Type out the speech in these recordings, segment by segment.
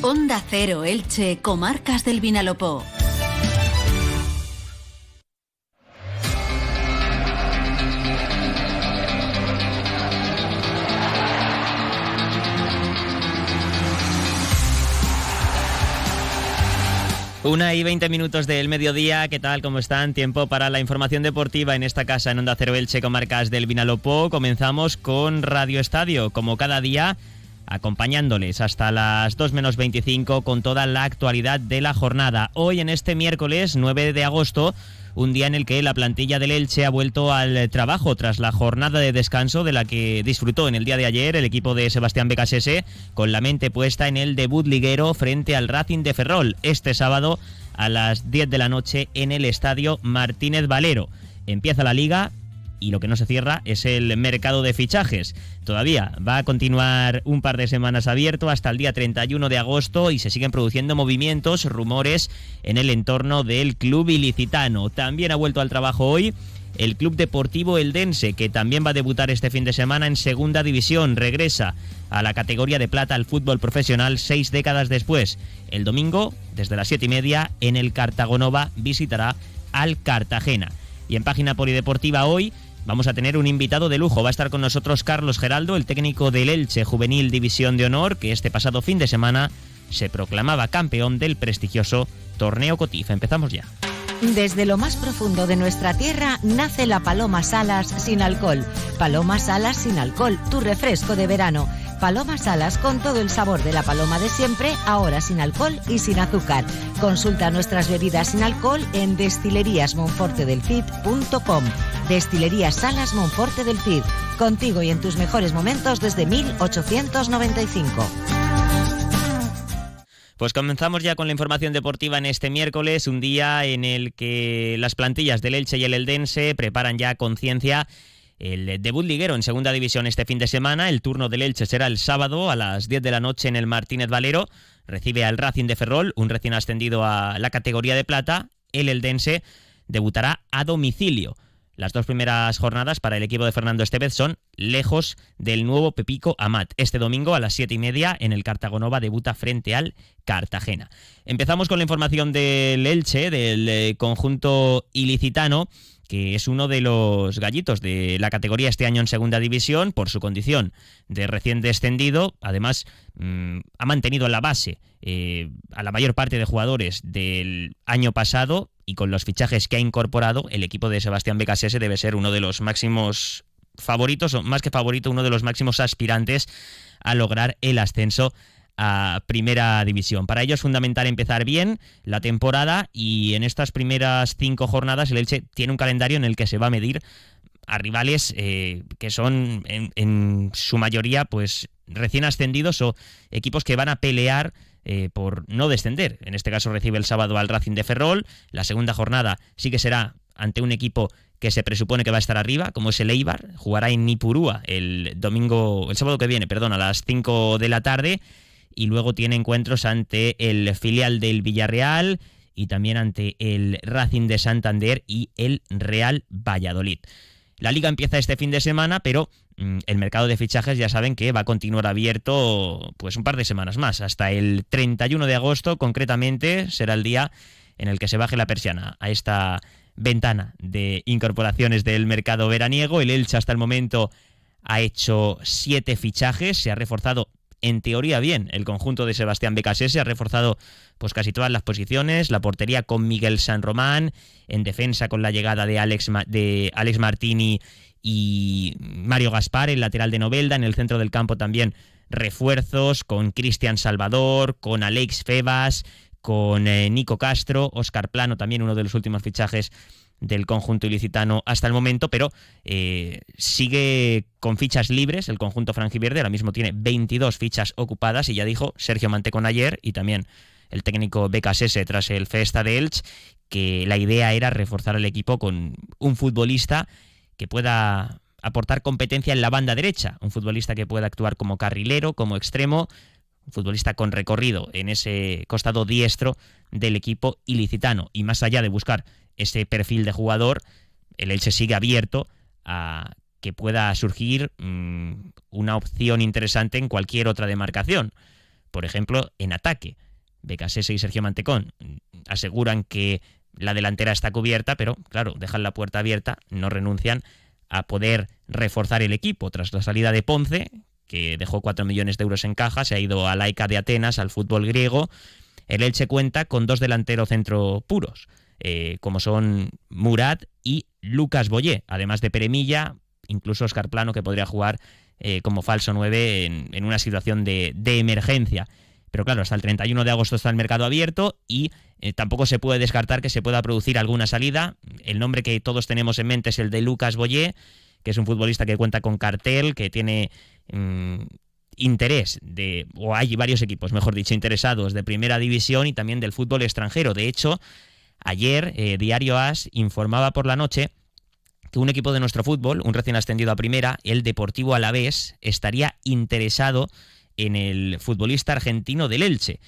Onda Cero Elche, Comarcas del Vinalopó. Una y veinte minutos del mediodía, ¿qué tal? ¿Cómo están? Tiempo para la información deportiva en esta casa en Onda Cero Elche, comarcas del Vinalopó. Comenzamos con Radio Estadio, como cada día, acompañándoles hasta las 2 menos 25 con toda la actualidad de la jornada. Hoy, en este miércoles 9 de agosto, un día en el que la plantilla del Elche ha vuelto al trabajo tras la jornada de descanso de la que disfrutó en el día de ayer el equipo de Sebastián Becasese con la mente puesta en el debut liguero frente al Racing de Ferrol este sábado a las 10 de la noche en el estadio Martínez Valero. Empieza la liga y lo que no se cierra es el mercado de fichajes. Todavía va a continuar un par de semanas abierto hasta el día 31 de agosto y se siguen produciendo movimientos, rumores en el entorno del club ilicitano. También ha vuelto al trabajo hoy el Club Deportivo Eldense, que también va a debutar este fin de semana en Segunda División. Regresa a la categoría de plata al fútbol profesional seis décadas después. El domingo, desde las siete y media, en el Cartagonova visitará al Cartagena. Y en página polideportiva hoy vamos a tener un invitado de lujo. Va a estar con nosotros Carlos Geraldo, el técnico del Elche Juvenil División de Honor, que este pasado fin de semana se proclamaba campeón del prestigioso Torneo Cotif. Empezamos ya. Desde lo más profundo de nuestra tierra nace la Paloma Salas sin alcohol. Paloma Salas sin alcohol, tu refresco de verano. Paloma Salas con todo el sabor de la paloma de siempre, ahora sin alcohol y sin azúcar. Consulta nuestras bebidas sin alcohol en destileríasmonfortedelcid.com. Destilerías Salas Monforte del Cid. Contigo y en tus mejores momentos desde 1895. Pues comenzamos ya con la información deportiva en este miércoles, un día en el que las plantillas del Elche y el Eldense preparan ya conciencia el debut liguero en segunda división este fin de semana. El turno del Elche será el sábado a las 10 de la noche en el Martínez Valero. Recibe al Racing de Ferrol, un recién ascendido a la categoría de plata. El Eldense debutará a domicilio. Las dos primeras jornadas para el equipo de Fernando Estevez son lejos del nuevo Pepico Amat. Este domingo a las siete y media en el Cartagonova debuta frente al Cartagena. Empezamos con la información del Elche, del eh, conjunto ilicitano que es uno de los gallitos de la categoría este año en segunda división por su condición de recién descendido. Además, mm, ha mantenido la base eh, a la mayor parte de jugadores del año pasado y con los fichajes que ha incorporado, el equipo de Sebastián Becasese debe ser uno de los máximos favoritos, o más que favorito, uno de los máximos aspirantes a lograr el ascenso a Primera División. Para ello es fundamental empezar bien la temporada y en estas primeras cinco jornadas el Elche tiene un calendario en el que se va a medir a rivales eh, que son en, su mayoría pues recién ascendidos o equipos que van a pelear eh, por no descender. En este caso recibe el sábado al Racing de Ferrol. La segunda jornada sí que será ante un equipo que se presupone que va a estar arriba, como es el Eibar. Jugará en Nipurúa el domingo, el sábado que viene, perdón, a las 5 de la tarde. Y luego tiene encuentros ante el filial del Villarreal y también ante el Racing de Santander y el Real Valladolid. La liga empieza este fin de semana, pero mm, el mercado de fichajes ya saben que va a continuar abierto pues un par de semanas más. Hasta el 31 de agosto, concretamente, será el día en el que se baje la persiana a esta ventana de incorporaciones del mercado veraniego. El Elche hasta el momento ha hecho siete fichajes, se ha reforzado en teoría bien. El conjunto de Sebastián Becasés, se ha reforzado pues casi todas las posiciones, la portería con Miguel San Román, en defensa con la llegada de Alex, de Alex Martini y Mario Gaspar, el lateral de Novelda, en el centro del campo también refuerzos con Cristian Salvador, con Alex Febas, con eh, Nico Castro, Oscar Plano, también uno de los últimos fichajes del conjunto ilicitano hasta el momento, pero eh, sigue con fichas libres el conjunto franjiverde, ahora mismo tiene 22 fichas ocupadas y ya dijo Sergio Mantecón ayer y también el técnico BKSS tras el Festa de Elche, que la idea era reforzar el equipo con un futbolista que pueda aportar competencia en la banda derecha, un futbolista que pueda actuar como carrilero, como extremo, un futbolista con recorrido en ese costado diestro del equipo ilicitano. Y más allá de buscar ese perfil de jugador, el Elche sigue abierto a que pueda surgir mmm, una opción interesante en cualquier otra demarcación por ejemplo, en ataque. Becasese y Sergio Mantecón aseguran que la delantera está cubierta, pero claro, dejan la puerta abierta, no renuncian a poder reforzar el equipo tras la salida de Ponce, que dejó 4 millones de euros en caja, se ha ido a Laica de Atenas, al fútbol griego. El Elche cuenta con dos delanteros centro puros, eh, como son Murat y Lucas Boyé, además de Peremilla, incluso Oscar Plano, que podría jugar eh, como falso 9 en, una situación de, emergencia. Pero claro, hasta el 31 de agosto está el mercado abierto y eh, tampoco se puede descartar que se pueda producir alguna salida. El nombre que todos tenemos en mente es el de Lucas Boyé, que es un futbolista que cuenta con cartel, que tiene mm, interés de, o hay varios equipos, mejor dicho, interesados de primera división y también del fútbol extranjero. De hecho, ayer eh, Diario As informaba por la noche que un equipo de nuestro fútbol, un recién ascendido a primera, el Deportivo Alavés, estaría interesado en el futbolista argentino del Elche.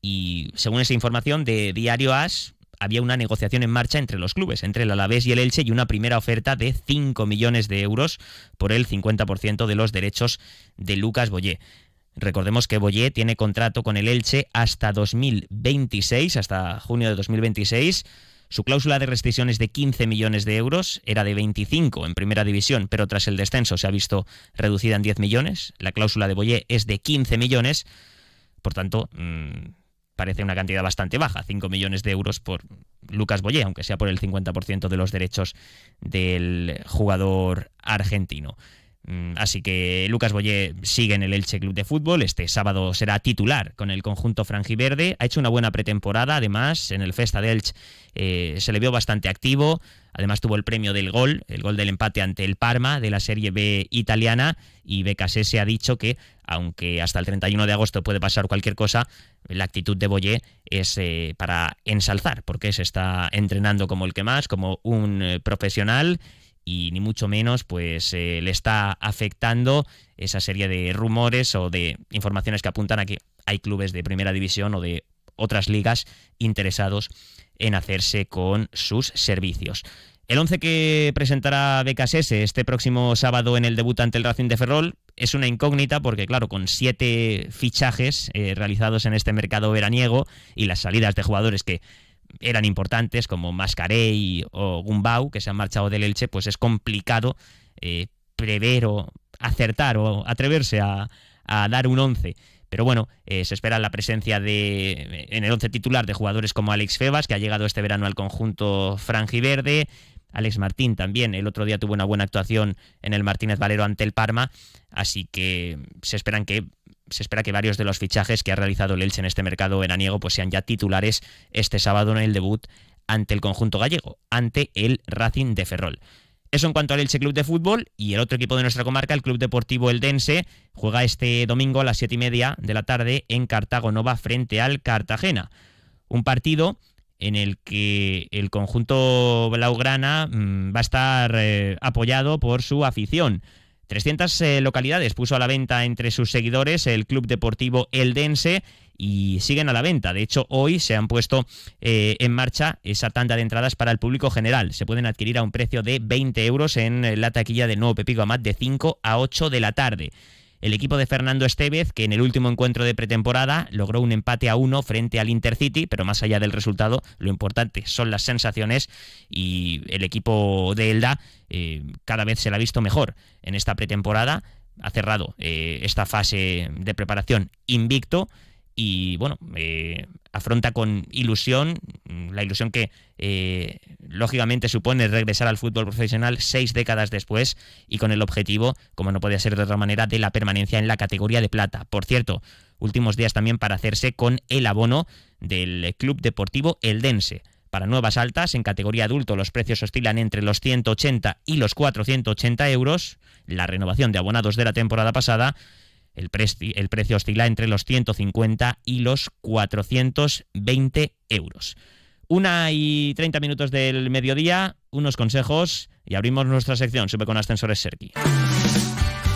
Y según esa información de Diario As, había una negociación en marcha entre los clubes, entre el Alavés y el Elche, y una primera oferta de 5 millones de euros por el 50% de los derechos de Lucas Boyé. Recordemos que Boyé tiene contrato con el Elche hasta 2026, hasta junio de 2026 su cláusula de rescisión es de 15 millones de euros, era de 25 en primera división, pero tras el descenso se ha visto reducida en 10 millones. La cláusula de Boyé es de 15 millones, por tanto, mm, parece una cantidad bastante baja, 5 millones de euros por Lucas Boyé, aunque sea por el 50% de los derechos del jugador argentino. Mm, así que Lucas Boyé sigue en el Elche Club de Fútbol. Este sábado será titular con el conjunto franjiverde. Ha hecho una buena pretemporada. Además, en el Festa de Elche eh, se le vio bastante activo. Además, tuvo el premio del gol, el gol del empate ante el Parma de la Serie B italiana. Y se ha dicho que, aunque hasta el 31 de agosto puede pasar cualquier cosa, la actitud de Boyé es eh, para ensalzar, porque se está entrenando como el que más, como un eh, profesional y ni mucho menos pues eh, le está afectando esa serie de rumores o de informaciones que apuntan a que hay clubes de primera división o de otras ligas interesados en hacerse con sus servicios. El 11 que presentará S este próximo sábado en el debut ante el Racing de Ferrol es una incógnita porque, claro, con siete fichajes eh, realizados en este mercado veraniego y las salidas de jugadores que eran importantes como Mascarey o Gumbau, que se han marchado del Elche, pues es complicado eh, prever o acertar o atreverse a, dar un 11. Pero bueno, eh, se espera la presencia de en el 11 titular de jugadores como Alex Febas, que ha llegado este verano al conjunto franjiverde, Alex Martín también, el otro día tuvo una buena actuación en el Martínez Valero ante el Parma, así que se esperan que se espera que varios de los fichajes que ha realizado el Elche en este mercado veraniego pues sean ya titulares este sábado en el debut ante el conjunto gallego, ante el Racing de Ferrol. Eso en cuanto al Elche Club de Fútbol y el otro equipo de nuestra comarca, el Club Deportivo Eldense, juega este domingo a las siete y media de la tarde en Cartago Nova frente al Cartagena. Un partido en el que el conjunto blaugrana mm, va a estar eh, apoyado por su afición. 300 eh, localidades puso a la venta entre sus seguidores el Club Deportivo Eldense y siguen a la venta. De hecho, hoy se han puesto eh, en marcha esa tanda de entradas para el público general. Se pueden adquirir a un precio de 20 euros en la taquilla de Nuevo Pepico Amat de 5 a 8 de la tarde el equipo de Fernando Estevez, que en el último encuentro de pretemporada logró un empate a uno frente al Intercity, pero más allá del resultado, lo importante son las sensaciones y el equipo de Elda eh, cada vez se la ha visto mejor en esta pretemporada. Ha cerrado eh, esta fase de preparación invicto y bueno, eh, afronta con ilusión, mm, la ilusión que eh, lógicamente supone regresar al fútbol profesional seis décadas después y con el objetivo, como no podía ser de otra manera, de la permanencia en la categoría de plata. Por cierto, últimos días también para hacerse con el abono del Club Deportivo Eldense. Para nuevas altas, en categoría adulto los precios oscilan entre los 180 y los 480 euros. La renovación de abonados de la temporada pasada el, precio oscila entre los 150 y los 420 euros. Una y 30 minutos del mediodía, unos consejos y abrimos nuestra sección. Sube con ascensores Serki.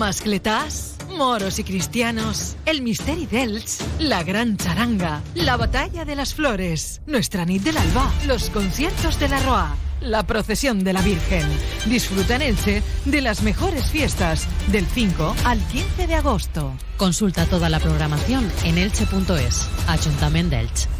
Mascletás, moros y cristianos, el misteri d'Elx, la gran charanga, la batalla de las flores, nuestra nit del alba, los conciertos de la Roa, la procesión de la Virgen. Disfruta en Elche de las mejores fiestas del 5 al 15 de agosto. Consulta toda la programación en elche.es. Ayuntamiento de Elche.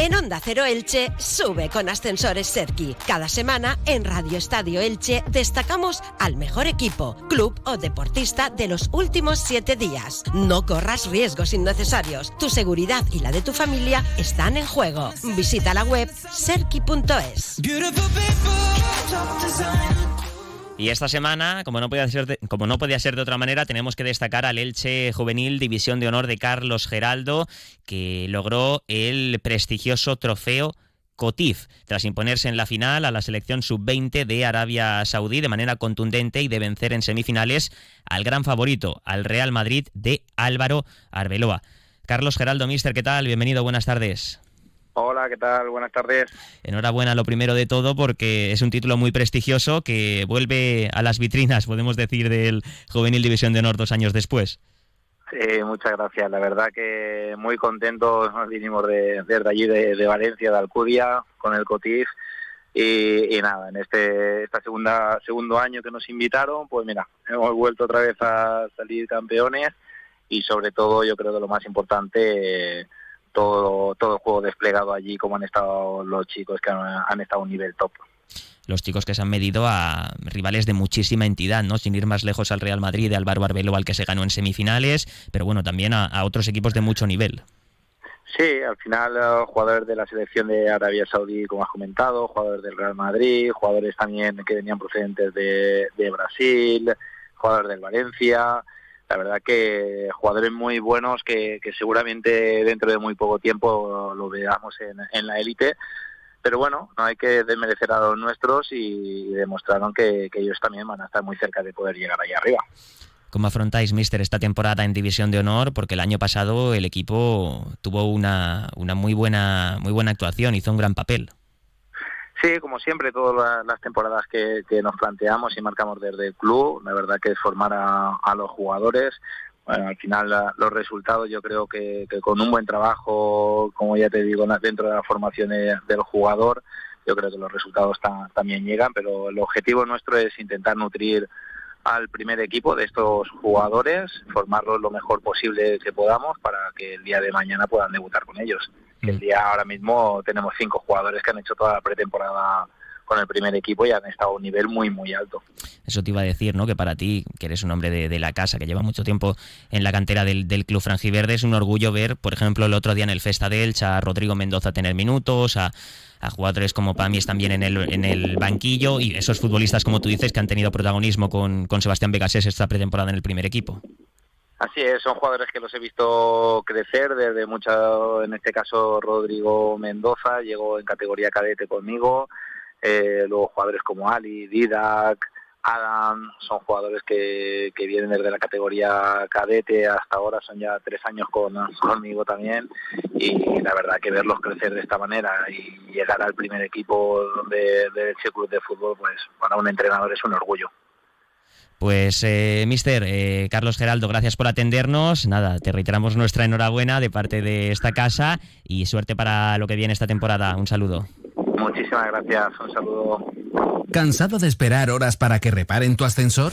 En Onda Cero Elche sube con Ascensores Serki. Cada semana en Radio Estadio Elche destacamos al mejor equipo, club o deportista de los últimos siete días. No corras riesgos innecesarios. Tu seguridad y la de tu familia están en juego. Visita la web serki.es. Y esta semana, como no, podía ser de, como no podía ser de otra manera, tenemos que destacar al Elche Juvenil División de Honor de Carlos Geraldo, que logró el prestigioso trofeo Cotif, tras imponerse en la final a la selección sub-20 de Arabia Saudí de manera contundente y de vencer en semifinales al gran favorito, al Real Madrid de Álvaro Arbeloa. Carlos Geraldo, mister, ¿qué tal? Bienvenido, buenas tardes. Hola, ¿qué tal? Buenas tardes. Enhorabuena lo primero de todo porque es un título muy prestigioso que vuelve a las vitrinas, podemos decir, del Juvenil División de Honor dos años después. Sí, muchas gracias. La verdad que muy contentos nos vinimos de, desde allí de, de, Valencia, de Alcudia, con el Cotif. Y, y, nada, en este esta segunda segundo año que nos invitaron, pues mira, hemos vuelto otra vez a salir campeones y sobre todo yo creo que lo más importante... Eh, todo, todo el juego desplegado allí, como han estado los chicos que han, han, estado a un nivel top. Los chicos que se han medido a rivales de muchísima entidad, ¿no? Sin ir más lejos al Real Madrid, de Álvaro Arbelo, al que se ganó en semifinales, pero bueno, también a, a otros equipos de mucho nivel. Sí, al final uh, jugadores de la selección de Arabia Saudí, como has comentado, jugadores del Real Madrid, jugadores también que venían procedentes de, de Brasil, jugadores del Valencia, la verdad que jugadores muy buenos que, seguramente dentro de muy poco tiempo lo veamos en, la élite. Pero bueno, no hay que desmerecer a los nuestros y, demostraron que, que, ellos también van a estar muy cerca de poder llegar ahí arriba. ¿Cómo afrontáis, Mister, esta temporada en División de Honor? Porque el año pasado el equipo tuvo una, una muy, buena, muy buena actuación, hizo un gran papel. Sí, como siempre, todas las temporadas que, nos planteamos y marcamos desde el club, la verdad que es formar a, los jugadores. Bueno, al final los resultados yo creo que, con un buen trabajo, como ya te digo, dentro de la formación de, del jugador, yo creo que los resultados ta, también llegan, pero el objetivo nuestro es intentar nutrir al primer equipo de estos jugadores, formarlos lo mejor posible que podamos para que el día de mañana puedan debutar con ellos. El día ahora mismo tenemos cinco jugadores que han hecho toda la pretemporada con el primer equipo y han estado a un nivel muy, muy alto. Eso te iba a decir, ¿no? Que para ti, que eres un hombre de, de la casa, que lleva mucho tiempo en la cantera del, del, Club Frangiverde, es un orgullo ver, por ejemplo, el otro día en el Festa de Elche a Rodrigo Mendoza tener minutos, a, a jugadores como Pamies también en el, en el banquillo y esos futbolistas, como tú dices, que han tenido protagonismo con, con Sebastián Vegasés esta pretemporada en el primer equipo. Así es, son jugadores que los he visto crecer desde mucho, en este caso Rodrigo Mendoza, llegó en categoría cadete conmigo, eh, luego jugadores como Ali, Didac, Adam, son jugadores que, vienen desde la categoría cadete hasta ahora, son ya tres años con, conmigo también y la verdad que verlos crecer de esta manera y llegar al primer equipo de, de ese club de fútbol, pues para un entrenador es un orgullo. Pues, eh, mister eh, Carlos Geraldo, gracias por atendernos. Nada, te reiteramos nuestra enhorabuena de parte de esta casa y suerte para lo que viene esta temporada. Un saludo. Muchísimas gracias, un saludo. ¿Cansado de esperar horas para que reparen tu ascensor?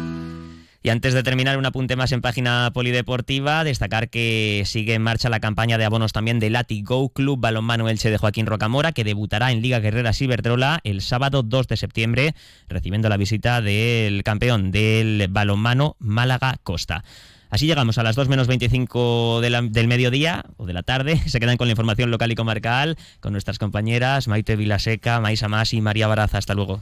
Y antes de terminar, un apunte más en página polideportiva, destacar que sigue en marcha la campaña de abonos también del Lati Go Club Balonmano Elche de Joaquín Rocamora, que debutará en Liga Guerrera Ciberdrola el sábado 2 de septiembre, recibiendo la visita del campeón del balonmano Málaga Costa. Así llegamos a las 2 menos 25 del mediodía o de la tarde. Se quedan con la información local y comarcal con nuestras compañeras Maite Vilaseca, Maisa Mas y María Baraza. Hasta luego.